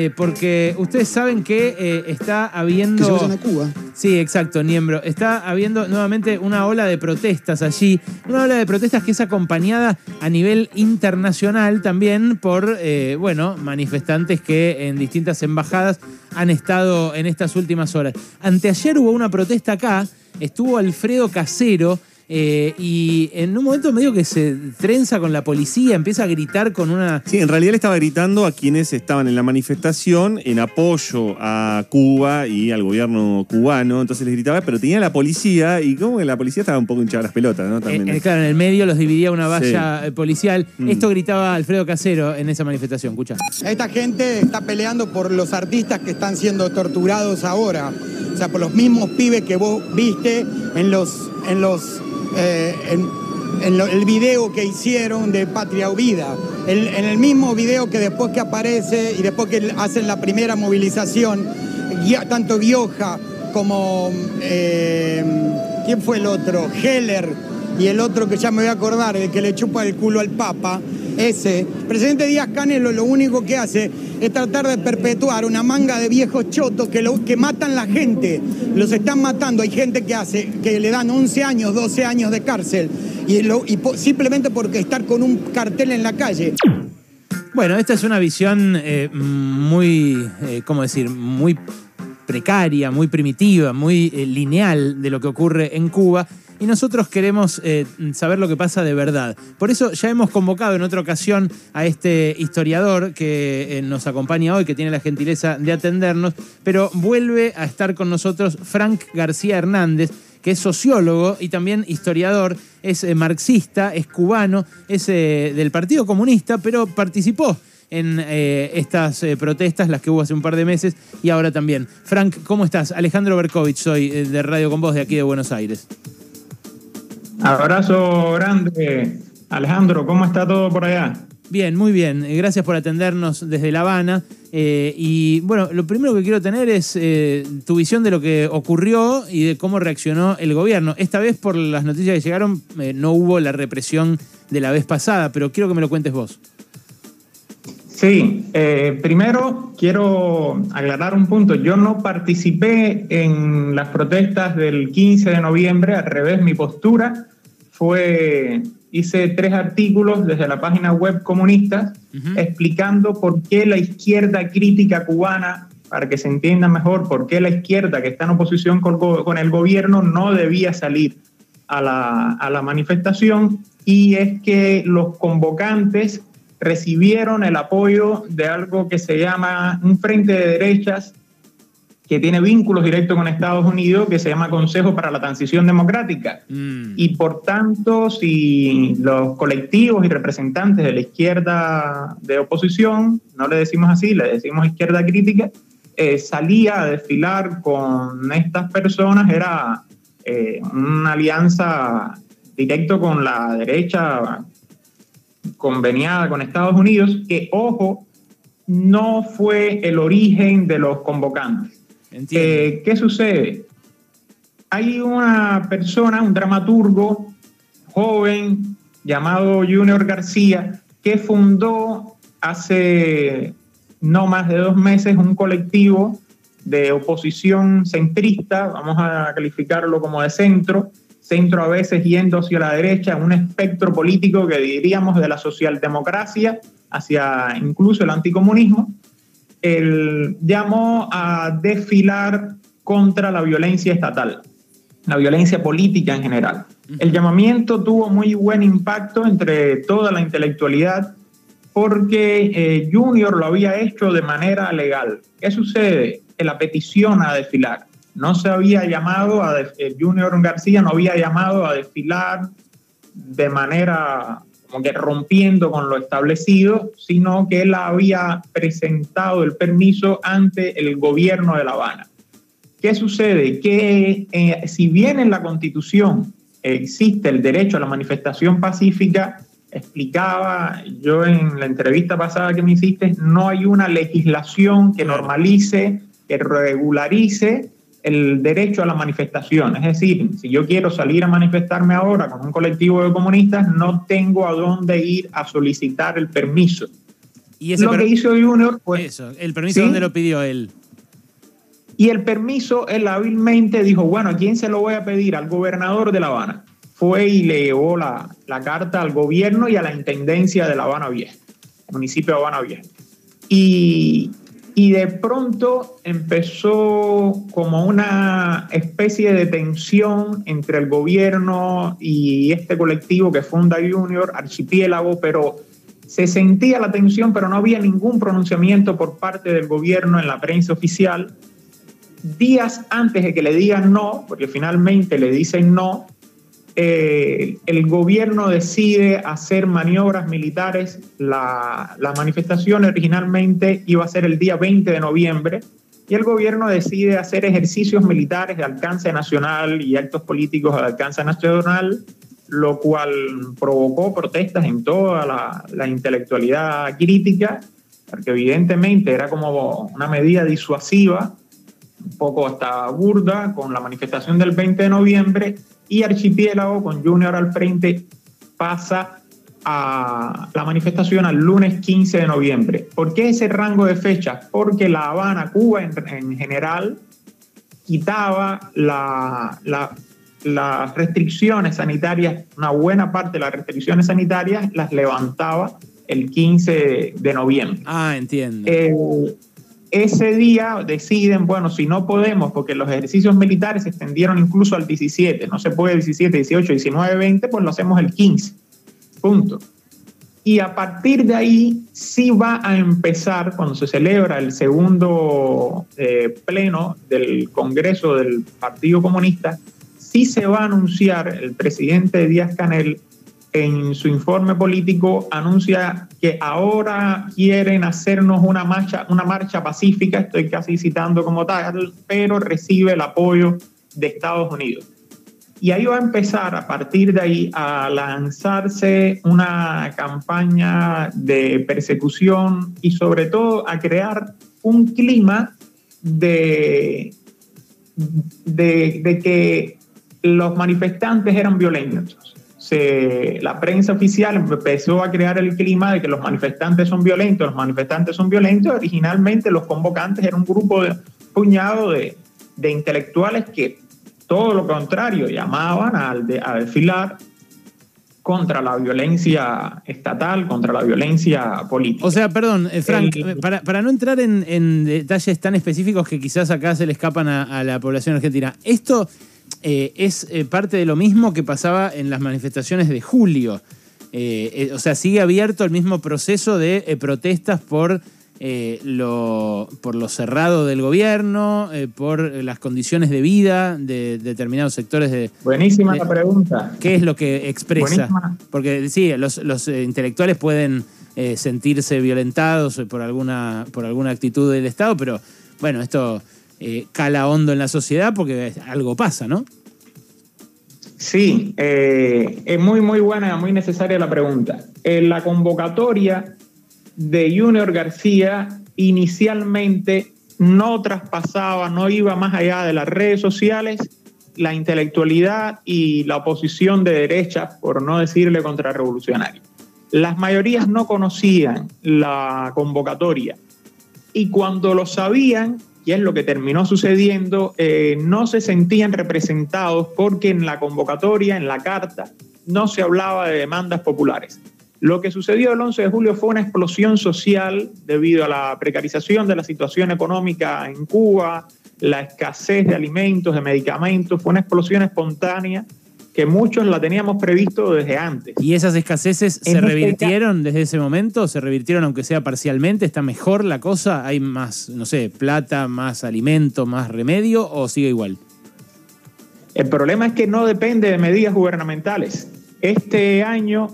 Eh, porque ustedes saben que eh, está habiendo. Que se vayan a Cuba. Sí, exacto, Niembro. Está habiendo nuevamente una ola de protestas allí. Una ola de protestas que es acompañada a nivel internacional también por, eh, bueno, manifestantes que en distintas embajadas han estado en estas últimas horas. Anteayer hubo una protesta acá. Estuvo Alfredo Casero eh, y en un momento medio que se trenza con la policía, empieza a gritar con una... Sí, en realidad le estaba gritando a quienes estaban en la manifestación en apoyo a Cuba y al gobierno cubano. Entonces les gritaba, pero tenía la policía y como que la policía estaba un poco hinchada las pelotas, ¿no? También. Eh, eh, claro, en el medio los dividía una valla policial. Mm. Esto gritaba Alfredo Casero en esa manifestación, escucha. Esta gente está peleando por los artistas que están siendo torturados ahora. O sea, por los mismos pibes que vos viste en los, en los eh, en, el video que hicieron de Patria o Vida. en el mismo video que después que aparece y después que hacen la primera movilización, tanto Gioja como... Eh, ¿Quién fue el otro? Heller y el otro que ya me voy a acordar, el que le chupa el culo al Papa, ese. presidente Díaz Canelo lo único que hace es tratar de perpetuar una manga de viejos chotos que, lo, que matan la gente. Los están matando. Hay gente que hace, que le dan 11 años, 12 años de cárcel. Y, simplemente porque estar con un cartel en la calle. Bueno, esta es una visión eh, muy, eh, ¿cómo decir? Muy precaria, muy primitiva, muy eh, lineal de lo que ocurre en Cuba y nosotros queremos eh, saber lo que pasa de verdad. Por eso ya hemos convocado en otra ocasión a este historiador que eh, nos acompaña hoy, que tiene la gentileza de atendernos, pero vuelve a estar con nosotros Frank García Hernández que es sociólogo y también historiador, es eh, marxista, es cubano, es del Partido Comunista, pero participó en estas protestas, las que hubo hace un par de meses, y ahora también. Frank, ¿cómo estás? Alejandro Berkovich, soy de Radio Con Voz de aquí de Buenos Aires. Abrazo grande. Alejandro, ¿cómo está todo por allá? Bien, muy bien. Eh, gracias por atendernos desde La Habana. Eh, y bueno, lo primero que quiero tener es eh, tu visión de lo que ocurrió y de cómo reaccionó el gobierno. Esta vez, por las noticias que llegaron, no hubo la represión de la vez pasada, pero quiero que me lo cuentes vos. Sí, eh, primero quiero aclarar un punto. Yo no participé en las protestas del 15 de noviembre, al revés, mi postura fue, hice tres artículos desde la página web comunista explicando por qué la izquierda crítica cubana, para que se entienda mejor, por qué la izquierda que está en oposición con, con el gobierno no debía salir a la, a la manifestación y es que los convocantes recibieron el apoyo de algo que se llama un frente de derechas que tiene vínculos directos con Estados Unidos, que se llama Consejo para la Transición Democrática. Mm. Y por tanto, si los colectivos y representantes de la izquierda de oposición, no le decimos así, le decimos izquierda crítica, eh, salía a desfilar con estas personas, era eh, una alianza directo con la derecha conveniada con Estados Unidos, que, ojo, no fue el origen de los convocantes. Eh, ¿Qué sucede? Hay una persona, un dramaturgo joven llamado Junior García, que fundó hace no más de dos meses un colectivo de oposición centrista, vamos a calificarlo como de centro, centro a veces yendo hacia la derecha, un espectro político que diríamos de la socialdemocracia hacia incluso el anticomunismo, él llamó a desfilar contra la violencia estatal, la violencia política en general. El llamamiento tuvo muy buen impacto entre toda la intelectualidad porque eh, Junior lo había hecho de manera legal. ¿Qué sucede? En la petición a desfilar no se había llamado a, el Junior García no había llamado a desfilar de manera como que rompiendo con lo establecido, sino que él había presentado el permiso ante el gobierno de La Habana. ¿Qué sucede? Que eh, si bien en la Constitución existe el derecho a la manifestación pacífica, explicaba yo en la entrevista pasada que me hiciste, no hay una legislación que normalice, que regularice el derecho a la manifestación. Es decir, si yo quiero salir a manifestarme ahora con un colectivo de comunistas, no tengo a dónde ir a solicitar el permiso. ¿Y ese lo per- que hizo Junior. Eso, el permiso ¿Sí? dónde lo pidió él. Y el permiso, él hábilmente dijo, bueno, ¿a quién se lo voy a pedir? Al gobernador de La Habana. Fue y le llevó la, la carta al gobierno y a la intendencia de La Habana Vieja, municipio de Habana Vieja. Y, y de pronto empezó como una especie de tensión entre el gobierno y este colectivo que funda Junior, Archipiélago, pero se sentía la tensión, pero no había ningún pronunciamiento por parte del gobierno en la prensa oficial. Días antes de que le digan no, porque finalmente le dicen no, eh, el gobierno decide hacer maniobras militares. La, manifestación originalmente iba a ser el día 20 de noviembre y el gobierno decide hacer ejercicios militares de alcance nacional y actos políticos de alcance nacional, lo cual provocó protestas en toda la, la intelectualidad crítica, porque evidentemente era como una medida disuasiva un poco hasta burda con la manifestación del 20 de noviembre y Archipiélago con Junior al frente pasa a la manifestación al lunes 15 de noviembre. ¿Por qué ese rango de fechas? Porque La Habana, Cuba en, en general, quitaba la, la, las restricciones sanitarias, una buena parte de las restricciones sanitarias las levantaba el 15 de noviembre. Ah, entiendo. Eh, ese día deciden, bueno, si no podemos, porque los ejercicios militares se extendieron incluso al 17, no se puede 17, 18, 19, 20, pues lo hacemos el 15. Punto. Y a partir de ahí sí va a empezar, cuando se celebra el segundo eh, pleno del Congreso del Partido Comunista, sí se va a anunciar el presidente Díaz Canel en su informe político anuncia que ahora quieren hacernos una marcha, una marcha pacífica, estoy casi citando como tal, pero recibe el apoyo de Estados Unidos. Y ahí va a empezar a partir de ahí a lanzarse una campaña de persecución y sobre todo a crear un clima de, de, de que los manifestantes eran violentos. Se, la prensa oficial empezó a crear el clima de que los manifestantes son violentos, los manifestantes son violentos. Originalmente los convocantes eran un grupo de puñado de, de intelectuales que todo lo contrario llamaban a, a desfilar contra la violencia estatal, contra la violencia política. O sea, perdón, eh, Frank, El- para, para no entrar en, en detalles tan específicos que quizás acá se le escapan a, a la población argentina, esto eh, es eh, parte de lo mismo que pasaba en las manifestaciones de julio. Eh, o sea, sigue abierto el mismo proceso de protestas por, lo, por lo cerrado del gobierno, por las condiciones de vida de determinados sectores de, Buenísima Eh, la pregunta. ¿Qué es lo que expresa? Buenísima. Porque sí, los, los, intelectuales pueden sentirse violentados por alguna, por alguna actitud del Estado, pero bueno, esto eh, cala hondo en la sociedad porque algo pasa, ¿no? Sí, eh, es muy, muy buena, muy necesaria la pregunta. En la convocatoria de Junior García inicialmente no traspasaba, no iba más allá de las redes sociales, la intelectualidad y la oposición de derecha, por no decirle contrarrevolucionaria. Las mayorías no conocían la convocatoria y cuando lo sabían, y es lo que terminó sucediendo, eh, no se sentían representados porque en la convocatoria, en la carta, no se hablaba de demandas populares. Lo que sucedió el 11 de julio fue una explosión social debido a la precarización de la situación económica en Cuba, la escasez de alimentos, de medicamentos, fue una explosión espontánea que muchos la teníamos previsto desde antes. ¿Y esas escaseces se En este revirtieron desde ese momento? ¿Se revirtieron aunque sea parcialmente? ¿Está mejor la cosa? ¿Hay más, no sé, plata, más alimento, más remedio o sigue igual? El problema es que no depende de medidas gubernamentales. Este año,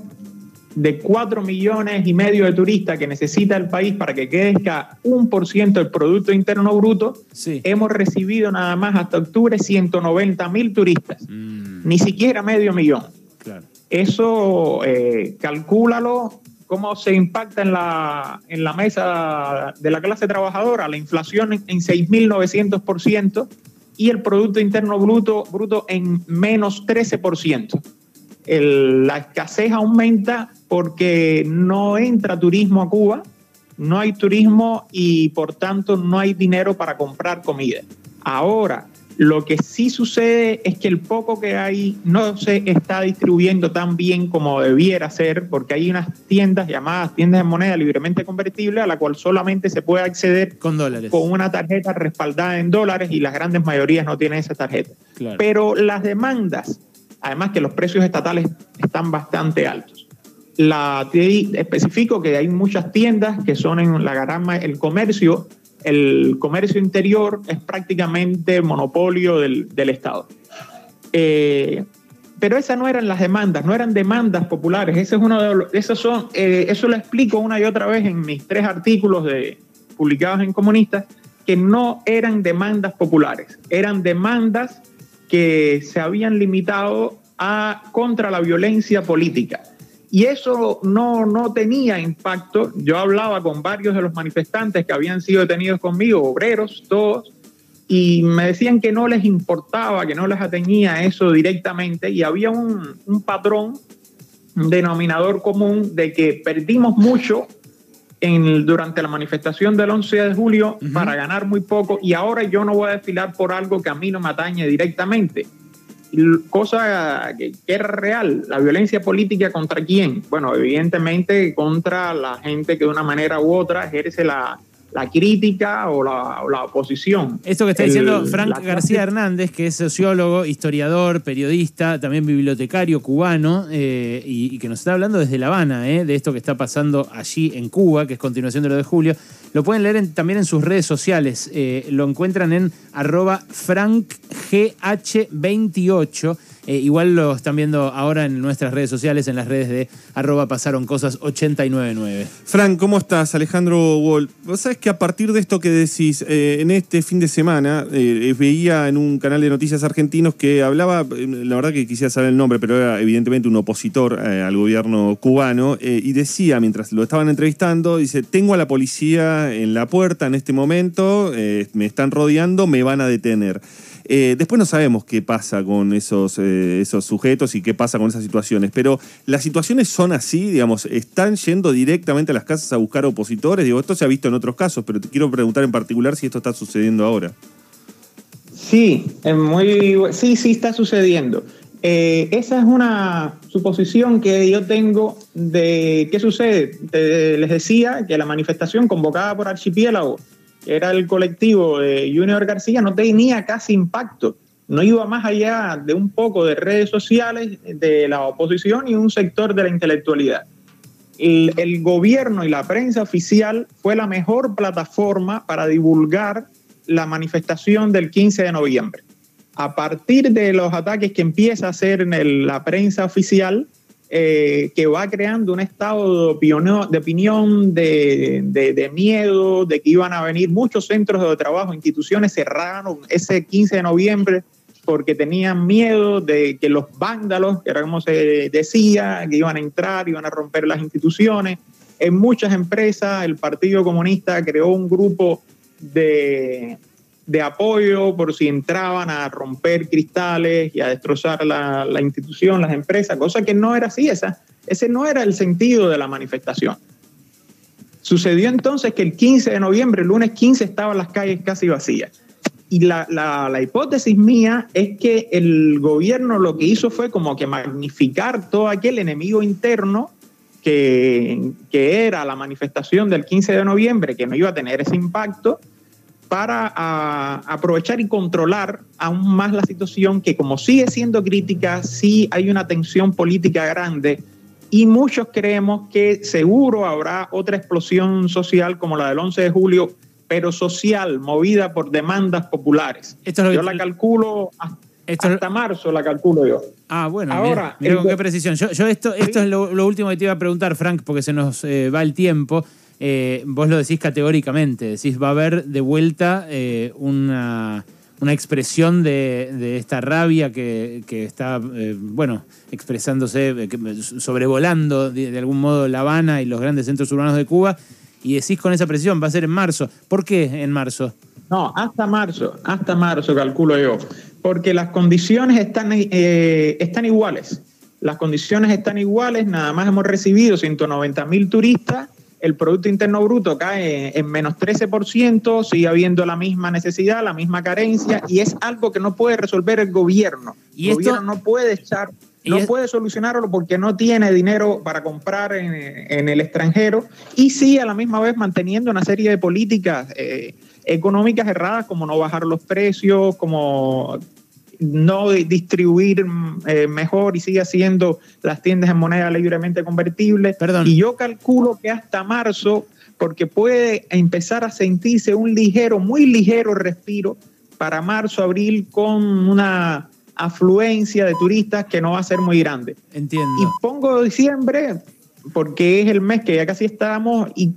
de 4 millones y medio de turistas que necesita el país para que crezca un por ciento del Producto Interno Bruto, Sí. hemos recibido nada más hasta octubre 190 mil turistas, Mm, ni siquiera medio millón. claro. Eso, eh, calcúlalo, cómo se impacta en la, en la mesa de la clase trabajadora, la inflación en, en 6.900% y el Producto Interno Bruto, bruto en menos 13%. El- la escasez aumenta porque no entra turismo a Cuba no hay turismo y por tanto no hay dinero para comprar comida. Ahora, lo que sí sucede es que el poco que hay no se está distribuyendo tan bien como debiera ser, porque hay unas tiendas llamadas tiendas de moneda libremente convertible a la cual solamente se puede acceder con dólares. Con una tarjeta respaldada en dólares y las grandes mayorías no tienen esa tarjeta. Pero las demandas, además que los precios estatales están bastante altos. La especifico que hay muchas tiendas que son en la gama el comercio el comercio interior es prácticamente monopolio del, Estado. Eh, pero esas no eran las demandas, no eran demandas populares. Ese es uno de son, eh, eso lo explico una y otra vez en mis tres artículos de, publicados en Comunistas, que no eran demandas populares, eran demandas que se habían limitado a contra la violencia política. Y eso no, no tenía impacto. Yo hablaba con varios de los manifestantes que habían sido detenidos conmigo, obreros, todos, y me decían que no les importaba, que no les atenía eso directamente, y había un, un patrón, un denominador común de que perdimos mucho en, durante la manifestación del 11 de julio para ganar muy poco, y ahora yo no voy a desfilar por algo que a mí no me atañe directamente cosa que, que, real, la violencia política contra quién? Bueno, evidentemente contra la gente que de una manera u otra ejerce la, la crítica o la, oposición. Esto que está diciendo Frank García Hernández, que es sociólogo, historiador, periodista, también bibliotecario cubano, eh, y, que nos está hablando desde La Habana, eh, de esto que está pasando allí en Cuba, que es continuación de lo de Julio. Lo pueden leer también en sus redes sociales. Eh, lo encuentran en arroba frankgh28. Eh, igual lo están viendo ahora en nuestras redes sociales, en las redes de arroba pasaron cosas 899. Frank, ¿cómo estás? Alejandro Wall. Vos sabés que a partir de esto que decís, eh, en este fin de semana eh, veía en un canal de noticias argentinos que hablaba, la verdad que quisiera saber el nombre, pero era evidentemente un opositor al gobierno cubano, y decía, mientras lo estaban entrevistando, dice, tengo a la policía en la puerta en este momento, me están rodeando, me van a detener. Eh, después no sabemos qué pasa con esos, eh, esos sujetos y qué pasa con esas situaciones, pero las situaciones son así, digamos, están yendo directamente a las casas a buscar opositores. Digo, esto se ha visto en otros casos, pero te quiero preguntar en particular si esto está sucediendo ahora. Sí, muy, sí, sí está sucediendo. Eh, esa es una suposición que yo tengo de qué sucede. les decía que la manifestación convocada por Archipiélago era el colectivo de Junior García, no tenía casi impacto. No iba más allá de un poco de redes sociales de la oposición y un sector de la intelectualidad. El, gobierno y la prensa oficial fue la mejor plataforma para divulgar la manifestación del 15 de noviembre. A partir de los ataques que empieza a hacer en la prensa oficial, eh, que va creando un estado de opinión, de, opinión de, miedo, de que iban a venir muchos centros de trabajo, instituciones cerraron ese 15 de noviembre porque tenían miedo de que los vándalos, que era como se decía, que iban a entrar, iban a romper las instituciones. En muchas empresas el Partido Comunista creó un grupo de, de apoyo por si entraban a romper cristales y a destrozar la, institución, las empresas, cosa que no era así, esa, ese no era el sentido de la manifestación. Sucedió entonces que el 15 de noviembre, el lunes 15, estaban las calles casi vacías. Y la, la, hipótesis mía es que el gobierno lo que hizo fue como que magnificar todo aquel enemigo interno que, que era la manifestación del 15 de noviembre, que no iba a tener ese impacto, para aprovechar y controlar aún más la situación que como sigue siendo crítica, sí hay una tensión política grande y muchos creemos que seguro habrá otra explosión social como la del 11 de julio, pero social, movida por demandas populares. yo la calculo hasta, marzo, la calculo yo. Ah, bueno, ahora qué precisión. Yo, esto, esto es lo, último que te iba a preguntar, Frank, porque se nos eh, va el tiempo. Eh, vos lo decís categóricamente, decís va a haber de vuelta eh, una, expresión de, esta rabia que, está, eh, bueno, expresándose, sobrevolando de, algún modo La Habana y los grandes centros urbanos de Cuba, y decís con esa presión, va a ser en marzo. ¿Por qué en marzo? No, hasta marzo, hasta marzo calculo yo, porque las condiciones están, están iguales. Las condiciones están iguales, nada más hemos recibido 190 mil turistas el Producto Interno Bruto cae en menos 13%, sigue habiendo la misma necesidad, la misma carencia, y es algo que no puede resolver el gobierno. ¿Y el esto- gobierno no puede echar, no es- puede solucionarlo porque no tiene dinero para comprar en, en el extranjero, y sí a la misma vez manteniendo una serie de políticas eh, económicas erradas, como no bajar los precios, como no di- distribuir mm, eh, mejor y sigue haciendo las tiendas en moneda libremente convertible. Perdón. Y yo calculo que hasta marzo, porque puede empezar a sentirse un ligero, muy ligero respiro para marzo, abril, con una afluencia de turistas que no va a ser muy grande. Entiendo. Y pongo diciembre porque es el mes que ya casi estamos y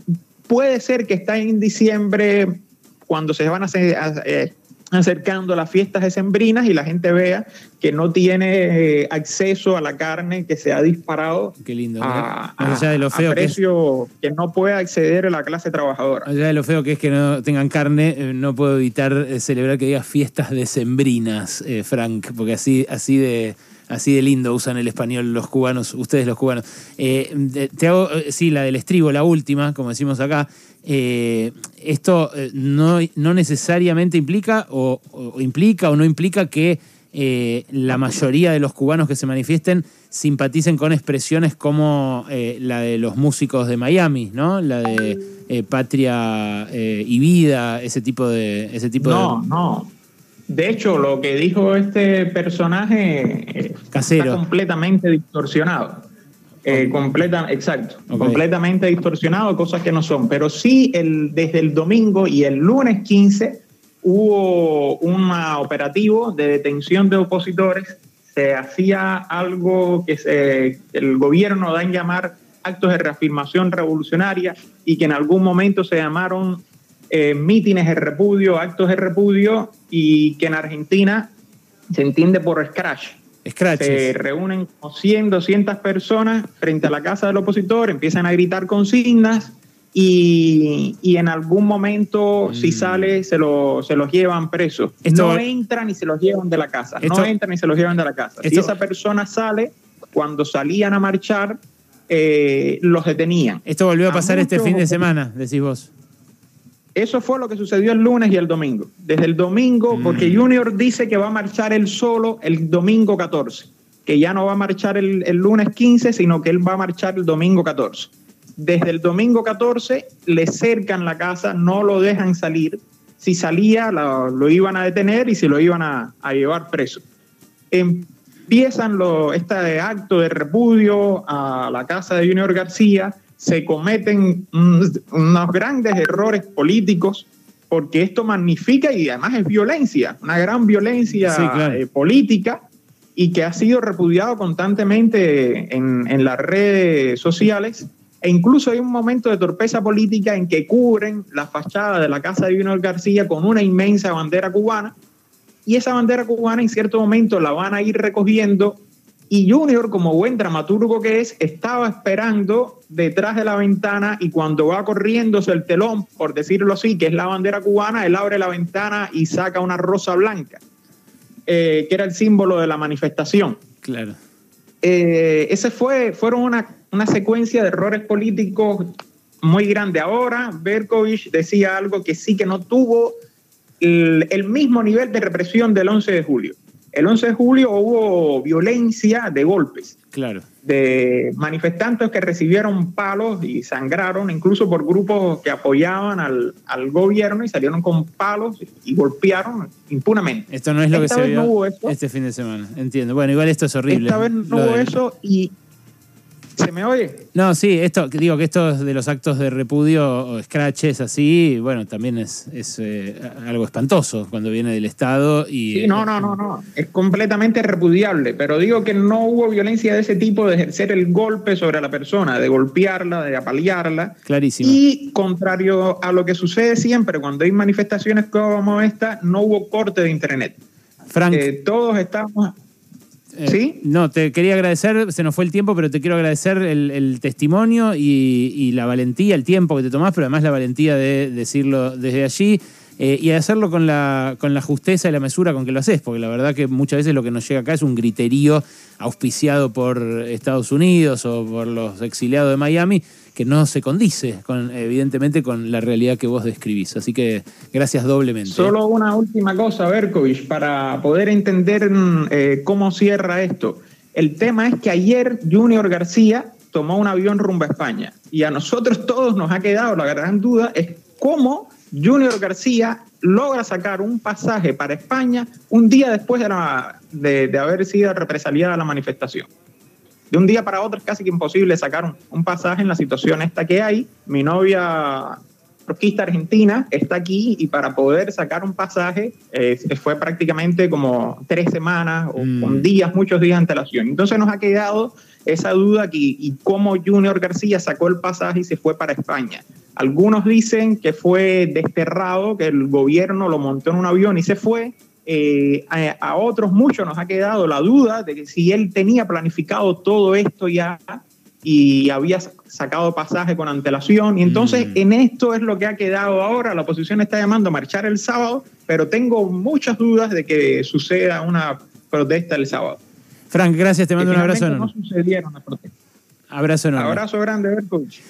puede ser que está en diciembre cuando se van a hacer- a- eh, acercando las fiestas decembrinas y la gente vea que no tiene eh, acceso a la carne que se ha disparado Qué lindo. a, Más allá de lo a feo que es. precio que no puede acceder a la clase trabajadora. Allá de lo feo que es que no tengan carne, eh, no puedo evitar eh, celebrar que diga fiestas decembrinas, eh, Frank, porque así, así de. Así de lindo usan el español los cubanos, ustedes los cubanos. Eh, te hago, sí, la del estribo, la última, como decimos acá. Eh, esto eh, no, no necesariamente implica o, o implica o no implica que eh, la mayoría de los cubanos que se manifiesten simpaticen con expresiones como eh, la de los músicos de Miami, ¿no? La de patria y vida, ese tipo de ese tipo No, de no. De hecho, lo que dijo este personaje Casero. está completamente distorsionado. Eh, completa, exacto, completamente distorsionado, cosas que no son. Pero sí, el, desde el domingo y el lunes 15 hubo un operativo de detención de opositores. Se hacía algo que se- el gobierno da en llamar actos de reafirmación revolucionaria y que en algún momento se llamaron eh, mítines de repudio, actos de repudio y que en Argentina se entiende por scratch. Se reúnen como 100, 200 personas frente a la casa del opositor, empiezan a gritar consignas y, y en algún momento, si Mm. sale, se, lo, se los llevan presos. Esto- no entran y se los llevan de la casa. Esto- no entran y se los llevan de la casa. si Esto- esa persona sale, cuando salían a marchar, eh, los detenían. Esto volvió a a pasar este fin de semana, decís vos. Eso fue lo que sucedió el lunes y el domingo. Desde el domingo, Mm. porque Junior dice que va a marchar él solo el domingo 14, que ya no va a marchar el, el lunes 15, sino que él va a marchar el domingo 14. Desde el domingo 14 le cercan la casa, no lo dejan salir. Si salía, lo, lo iban a detener y se lo iban a, a llevar preso. Empiezan lo, este acto de repudio a la casa de Junior García, se cometen un- unos grandes errores políticos porque esto magnifica y además es violencia, una gran violencia Sí, claro. eh, política y que ha sido repudiado constantemente en, en las redes sociales. E incluso hay un momento de torpeza política en que cubren la fachada de la casa de Junior García con una inmensa bandera cubana y esa bandera cubana en cierto momento la van a ir recogiendo y Junior, como buen dramaturgo que es, estaba esperando detrás de la ventana y cuando va corriéndose el telón, por decirlo así, que es la bandera cubana, él abre la ventana y saca una rosa blanca, eh, que era el símbolo de la manifestación. Claro. Eh, ese fue, fueron una, una secuencia de errores políticos muy grande. Ahora, Berkovich decía algo que sí que no tuvo el, el mismo nivel de represión del 11 de julio. El 11 de julio hubo violencia de golpes, Claro. de manifestantes que recibieron palos y sangraron, incluso por grupos que apoyaban al, al gobierno y salieron con palos y golpearon impunamente. Esto no es lo Esta que se vez no vio hubo eso. este fin de semana. Entiendo. Bueno, igual esto es horrible. Esta vez no hubo de- eso y ¿se me oye? No, sí, esto, digo que esto de los actos de repudio o scratches así, bueno, también es, es eh, algo espantoso cuando viene del Estado y... Sí, no, no, no, no. Es completamente repudiable, pero digo que no hubo violencia de ese tipo de ejercer el golpe sobre la persona, de golpearla, de apalearla. Clarísimo. Y contrario a lo que sucede siempre cuando hay manifestaciones como esta, no hubo corte de internet. Frank, Eh, todos estamos... eh, ¿sí? No, te quería agradecer, se nos fue el tiempo, pero te quiero agradecer el, el testimonio y, y la valentía, el tiempo que te tomás, pero además la valentía de decirlo desde allí. Eh, y hacerlo con la, con la justeza y la mesura con que lo haces, porque la verdad que muchas veces lo que nos llega acá es un griterío auspiciado por Estados Unidos o por los exiliados de Miami que no se condice con, evidentemente con la realidad que vos describís. Así que gracias doblemente. Solo una última cosa, Berkovich, para poder entender mm, eh, cómo cierra esto. El tema es que ayer Junior García tomó un avión rumbo a España y a nosotros todos nos ha quedado la gran duda es cómo Junior García logra sacar un pasaje para España un día después de, de haber sido represaliada la manifestación de un día para otro es casi que imposible sacar un, pasaje en la situación esta que hay. Mi novia roquista argentina está aquí y para poder sacar un pasaje eh, fue prácticamente como tres semanas o mm. con días, muchos días de antelación. Entonces nos ha quedado esa duda aquí y cómo Junior García sacó el pasaje y se fue para España. Algunos dicen que fue desterrado, que el gobierno lo montó en un avión y se fue. Eh, a, otros muchos nos ha quedado la duda de que si él tenía planificado todo esto ya y había sacado pasaje con antelación. Y entonces mm. en esto es lo que ha quedado ahora. La oposición está llamando a marchar el sábado, pero tengo muchas dudas de que suceda una protesta el sábado. Frank, gracias, te mando un abrazo. No sucedieron las protestas. Abrazo enorme. Abrazo grande, Berkovich.